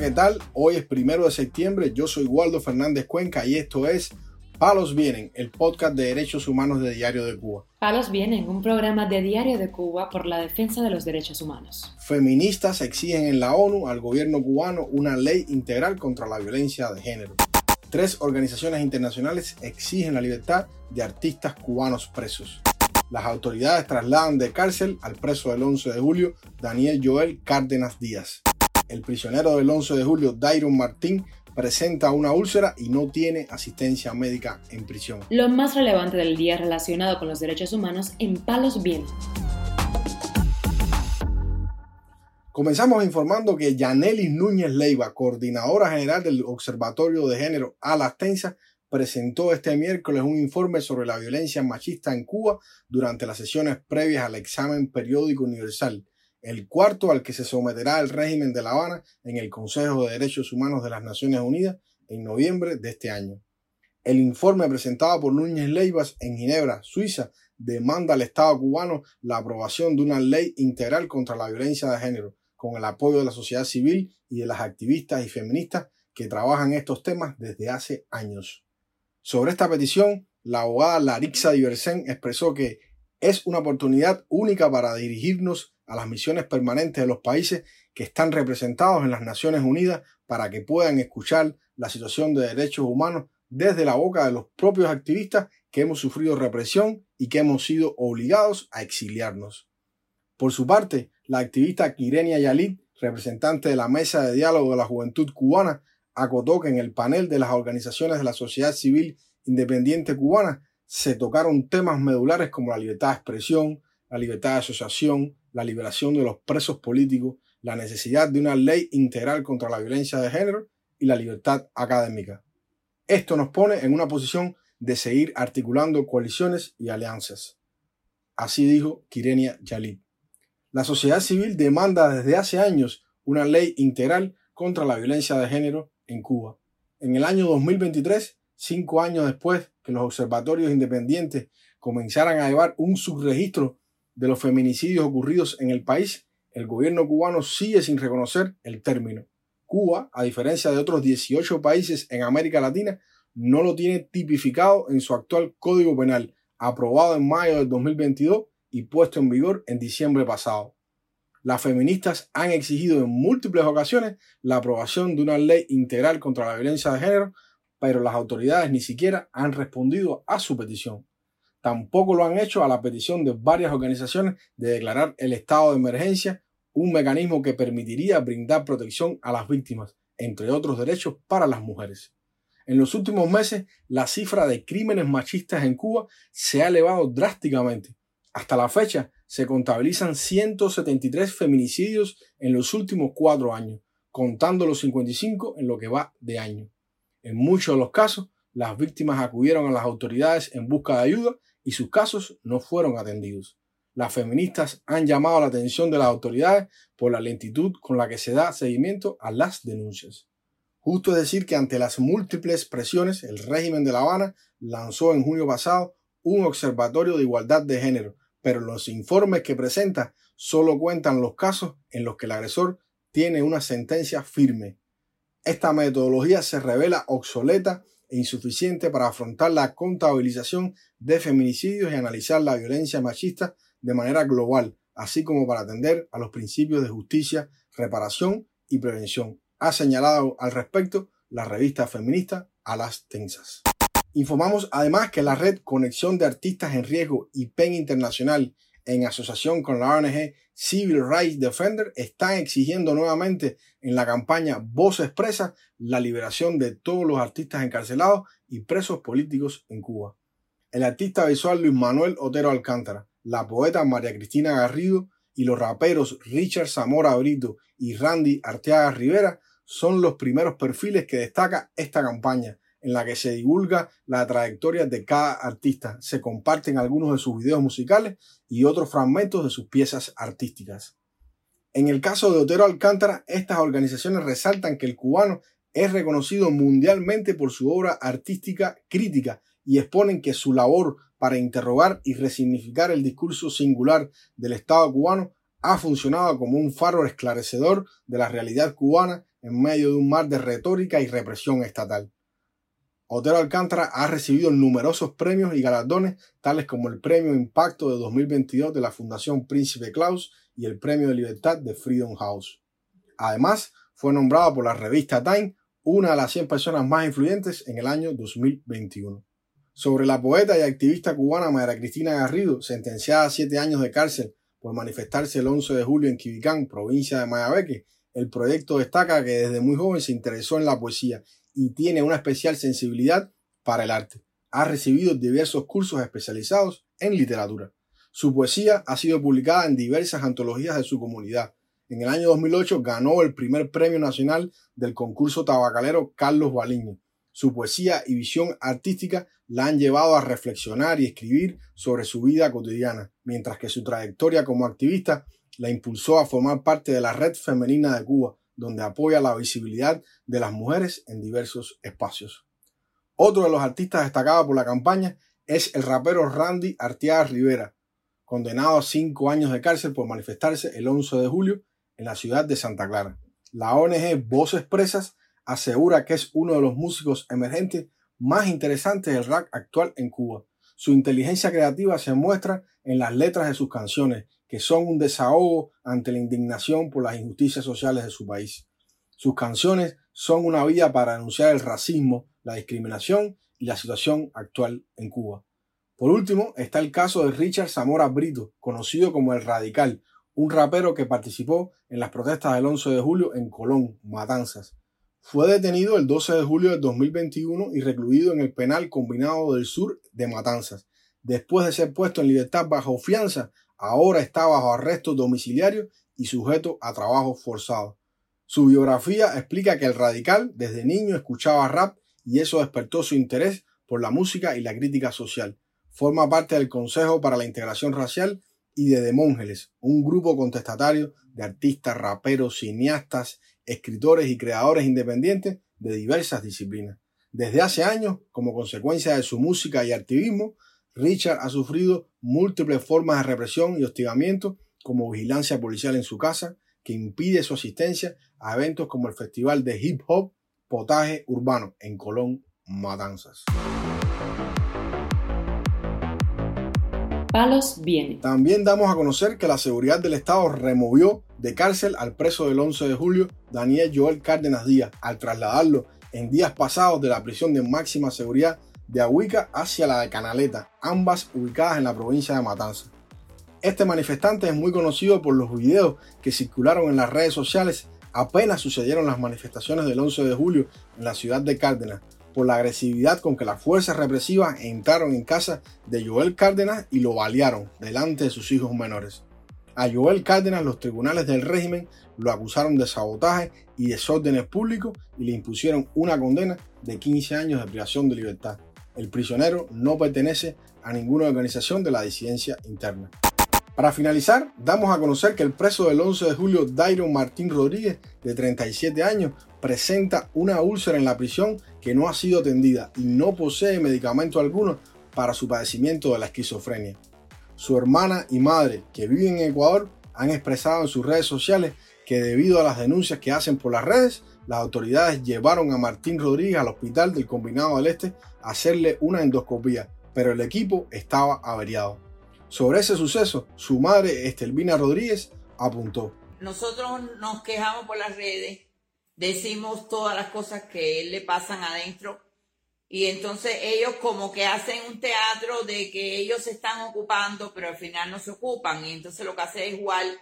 ¿qué tal? Hoy es primero de septiembre, yo soy Waldo Fernández Cuenca y esto es Palos Vienen, el podcast de derechos humanos de Diario de Cuba. Palos Vienen, un programa de Diario de Cuba por la defensa de los derechos humanos. Feministas exigen en la ONU al gobierno cubano una ley integral contra la violencia de género. Tres organizaciones internacionales exigen la libertad de artistas cubanos presos. Las autoridades trasladan de cárcel al preso del 11 de julio, Daniel Joel Cárdenas Díaz. El prisionero del 11 de julio, Dairon Martín, presenta una úlcera y no tiene asistencia médica en prisión. Lo más relevante del día relacionado con los derechos humanos en Palos Bien. Comenzamos informando que Yanelis Núñez Leiva, coordinadora general del Observatorio de Género Alastensa, presentó este miércoles un informe sobre la violencia machista en Cuba durante las sesiones previas al examen periódico universal el cuarto al que se someterá el régimen de La Habana en el Consejo de Derechos Humanos de las Naciones Unidas en noviembre de este año. El informe presentado por Núñez Leivas en Ginebra, Suiza, demanda al Estado cubano la aprobación de una ley integral contra la violencia de género, con el apoyo de la sociedad civil y de las activistas y feministas que trabajan estos temas desde hace años. Sobre esta petición, la abogada Larixa Diversen expresó que es una oportunidad única para dirigirnos a las misiones permanentes de los países que están representados en las Naciones Unidas para que puedan escuchar la situación de derechos humanos desde la boca de los propios activistas que hemos sufrido represión y que hemos sido obligados a exiliarnos. Por su parte, la activista Kirenia Yalit, representante de la Mesa de Diálogo de la Juventud Cubana, acotó que en el panel de las organizaciones de la sociedad civil independiente cubana se tocaron temas medulares como la libertad de expresión, la libertad de asociación, la liberación de los presos políticos, la necesidad de una ley integral contra la violencia de género y la libertad académica. Esto nos pone en una posición de seguir articulando coaliciones y alianzas. Así dijo Kirenia Yalib. La sociedad civil demanda desde hace años una ley integral contra la violencia de género en Cuba. En el año 2023, cinco años después que los observatorios independientes comenzaran a llevar un subregistro de los feminicidios ocurridos en el país, el gobierno cubano sigue sin reconocer el término. Cuba, a diferencia de otros 18 países en América Latina, no lo tiene tipificado en su actual Código Penal, aprobado en mayo del 2022 y puesto en vigor en diciembre pasado. Las feministas han exigido en múltiples ocasiones la aprobación de una ley integral contra la violencia de género, pero las autoridades ni siquiera han respondido a su petición. Tampoco lo han hecho a la petición de varias organizaciones de declarar el estado de emergencia, un mecanismo que permitiría brindar protección a las víctimas, entre otros derechos para las mujeres. En los últimos meses, la cifra de crímenes machistas en Cuba se ha elevado drásticamente. Hasta la fecha, se contabilizan 173 feminicidios en los últimos cuatro años, contando los 55 en lo que va de año. En muchos de los casos, las víctimas acudieron a las autoridades en busca de ayuda y sus casos no fueron atendidos. Las feministas han llamado la atención de las autoridades por la lentitud con la que se da seguimiento a las denuncias. Justo es decir que ante las múltiples presiones, el régimen de La Habana lanzó en junio pasado un observatorio de igualdad de género, pero los informes que presenta solo cuentan los casos en los que el agresor tiene una sentencia firme. Esta metodología se revela obsoleta e insuficiente para afrontar la contabilización de feminicidios y analizar la violencia machista de manera global, así como para atender a los principios de justicia, reparación y prevención. Ha señalado al respecto la revista feminista A las Tensas. Informamos además que la red Conexión de Artistas en Riesgo y PEN Internacional, en asociación con la ONG Civil Rights Defender, están exigiendo nuevamente en la campaña Voz Expresa la liberación de todos los artistas encarcelados y presos políticos en Cuba. El artista visual Luis Manuel Otero Alcántara, la poeta María Cristina Garrido y los raperos Richard Zamora Brito y Randy Arteaga Rivera son los primeros perfiles que destaca esta campaña, en la que se divulga la trayectoria de cada artista. Se comparten algunos de sus videos musicales y otros fragmentos de sus piezas artísticas. En el caso de Otero Alcántara, estas organizaciones resaltan que el cubano es reconocido mundialmente por su obra artística crítica y exponen que su labor para interrogar y resignificar el discurso singular del Estado cubano ha funcionado como un faro esclarecedor de la realidad cubana en medio de un mar de retórica y represión estatal. Otero Alcántara ha recibido numerosos premios y galardones, tales como el Premio Impacto de 2022 de la Fundación Príncipe Claus y el Premio de Libertad de Freedom House. Además, fue nombrado por la revista Time una de las 100 personas más influyentes en el año 2021. Sobre la poeta y activista cubana María Cristina Garrido, sentenciada a siete años de cárcel por manifestarse el 11 de julio en Quibicán, provincia de Mayabeque, el proyecto destaca que desde muy joven se interesó en la poesía y tiene una especial sensibilidad para el arte. Ha recibido diversos cursos especializados en literatura. Su poesía ha sido publicada en diversas antologías de su comunidad. En el año 2008 ganó el primer premio nacional del concurso tabacalero Carlos Baliño. Su poesía y visión artística la han llevado a reflexionar y escribir sobre su vida cotidiana, mientras que su trayectoria como activista la impulsó a formar parte de la Red Femenina de Cuba, donde apoya la visibilidad de las mujeres en diversos espacios. Otro de los artistas destacados por la campaña es el rapero Randy Arteaga Rivera, condenado a cinco años de cárcel por manifestarse el 11 de julio en la ciudad de Santa Clara. La ONG Voces Presas asegura que es uno de los músicos emergentes más interesantes del rap actual en Cuba. Su inteligencia creativa se muestra en las letras de sus canciones, que son un desahogo ante la indignación por las injusticias sociales de su país. Sus canciones son una vía para denunciar el racismo, la discriminación y la situación actual en Cuba. Por último, está el caso de Richard Zamora Brito, conocido como el Radical, un rapero que participó en las protestas del 11 de julio en Colón, Matanzas. Fue detenido el 12 de julio de 2021 y recluido en el penal combinado del sur de Matanzas. Después de ser puesto en libertad bajo fianza, ahora está bajo arresto domiciliario y sujeto a trabajo forzado. Su biografía explica que el radical desde niño escuchaba rap y eso despertó su interés por la música y la crítica social. Forma parte del Consejo para la Integración Racial y de Demóngeles, un grupo contestatario de artistas, raperos, cineastas, escritores y creadores independientes de diversas disciplinas. Desde hace años, como consecuencia de su música y activismo, Richard ha sufrido múltiples formas de represión y hostigamiento, como vigilancia policial en su casa, que impide su asistencia a eventos como el Festival de Hip Hop Potaje Urbano en Colón, Matanzas. Palos viene. También damos a conocer que la seguridad del Estado removió de cárcel al preso del 11 de julio, Daniel Joel Cárdenas Díaz, al trasladarlo en días pasados de la prisión de máxima seguridad de Ahuica hacia la de Canaleta, ambas ubicadas en la provincia de Matanzas. Este manifestante es muy conocido por los videos que circularon en las redes sociales apenas sucedieron las manifestaciones del 11 de julio en la ciudad de Cárdenas, por la agresividad con que las fuerzas represivas entraron en casa de Joel Cárdenas y lo balearon delante de sus hijos menores. A Joel Cárdenas los tribunales del régimen lo acusaron de sabotaje y desórdenes públicos y le impusieron una condena de 15 años de privación de libertad. El prisionero no pertenece a ninguna organización de la disidencia interna. Para finalizar, damos a conocer que el preso del 11 de julio, Dairon Martín Rodríguez, de 37 años, presenta una úlcera en la prisión que no ha sido atendida y no posee medicamento alguno para su padecimiento de la esquizofrenia. Su hermana y madre, que viven en Ecuador, han expresado en sus redes sociales que debido a las denuncias que hacen por las redes, las autoridades llevaron a Martín Rodríguez al hospital del Combinado del Este a hacerle una endoscopía, pero el equipo estaba averiado. Sobre ese suceso, su madre, Estelvina Rodríguez, apuntó. Nosotros nos quejamos por las redes, decimos todas las cosas que le pasan adentro y entonces ellos como que hacen un teatro de que ellos se están ocupando, pero al final no se ocupan y entonces lo que hace es igual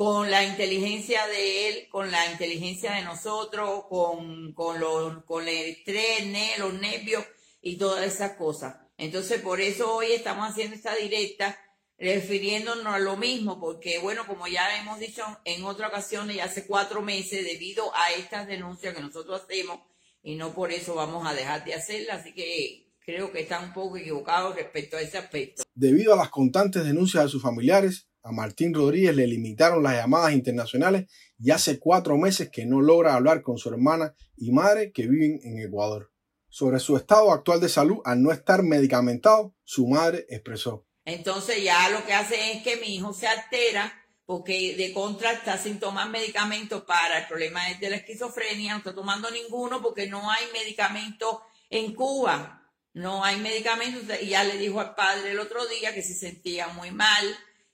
con la inteligencia de él, con la inteligencia de nosotros, con, con, los, con el estrés, los nervios y todas esas cosas. Entonces por eso hoy estamos haciendo esta directa refiriéndonos a lo mismo, porque bueno, como ya hemos dicho en otra ocasión, hace cuatro meses, debido a estas denuncias que nosotros hacemos, y no por eso vamos a dejar de hacerlas, así que creo que están un poco equivocados respecto a ese aspecto. Debido a las constantes denuncias de sus familiares, a Martín Rodríguez le limitaron las llamadas internacionales y hace cuatro meses que no logra hablar con su hermana y madre que viven en Ecuador. Sobre su estado actual de salud, al no estar medicamentado, su madre expresó. Entonces ya lo que hace es que mi hijo se altera porque de contra está sin tomar medicamentos para el problema de la esquizofrenia, no está tomando ninguno porque no hay medicamento en Cuba, no hay medicamentos, y ya le dijo al padre el otro día que se sentía muy mal,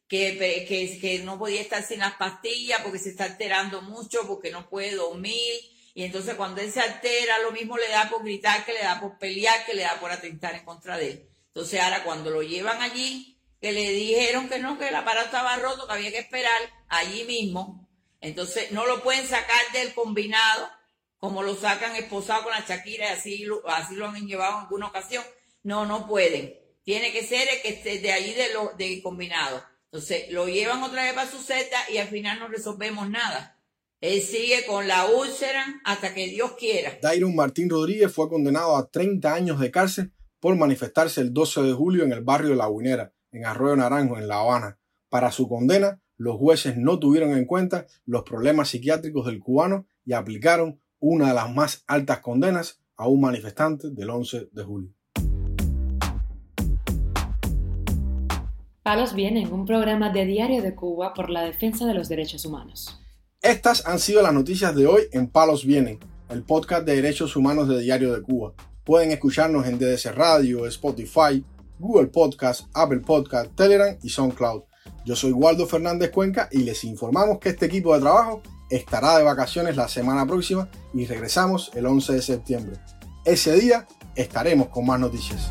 que, que, que no podía estar sin las pastillas porque se está alterando mucho, porque no puede dormir, y entonces cuando él se altera, lo mismo le da por gritar, que le da por pelear, que le da por atentar en contra de él. Entonces ahora cuando lo llevan allí, que le dijeron que no, que el aparato estaba roto, que había que esperar allí mismo. Entonces no lo pueden sacar del combinado, como lo sacan esposado con la Shakira, y así lo, así lo han llevado en alguna ocasión. No, no pueden. Tiene que ser el que esté de ahí de lo, del combinado. Entonces lo llevan otra vez para su seta y al final no resolvemos nada. Él sigue con la úlcera hasta que Dios quiera. Dairon Martín Rodríguez fue condenado a 30 años de cárcel por manifestarse el 12 de julio en el barrio de La Guinera, en Arroyo Naranjo, en La Habana. Para su condena, los jueces no tuvieron en cuenta los problemas psiquiátricos del cubano y aplicaron una de las más altas condenas a un manifestante del 11 de julio. Palos Vienen, un programa de Diario de Cuba por la defensa de los derechos humanos. Estas han sido las noticias de hoy en Palos Vienen, el podcast de derechos humanos de Diario de Cuba. Pueden escucharnos en DDC Radio, Spotify, Google Podcast, Apple Podcast, Telegram y SoundCloud. Yo soy Waldo Fernández Cuenca y les informamos que este equipo de trabajo estará de vacaciones la semana próxima y regresamos el 11 de septiembre. Ese día estaremos con más noticias.